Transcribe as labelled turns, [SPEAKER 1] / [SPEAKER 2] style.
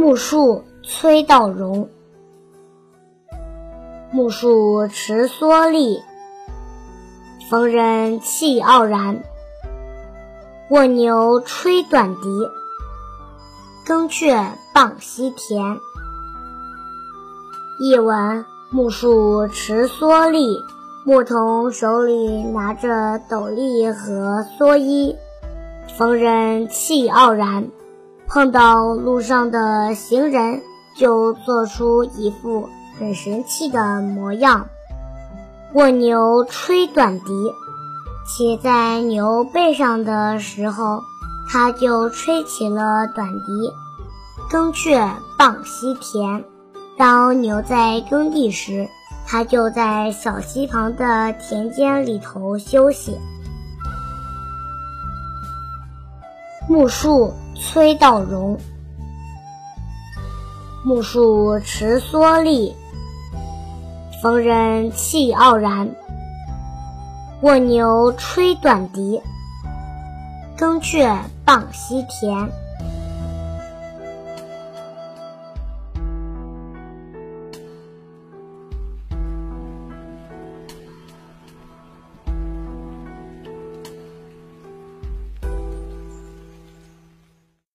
[SPEAKER 1] 木树崔道融。木树持蓑笠，逢人气傲然。卧牛吹短笛，耕雀傍溪田。译文：木树持蓑笠，牧童手里拿着斗笠和蓑衣，逢人气傲然。碰到路上的行人，就做出一副很神气的模样。蜗牛吹短笛，骑在牛背上的时候，它就吹起了短笛。耕雀傍溪田，当牛在耕地时，它就在小溪旁的田间里头休息。木树崔道融。木树持蓑笠，逢人气傲然。卧牛吹短笛，耕雀傍溪田。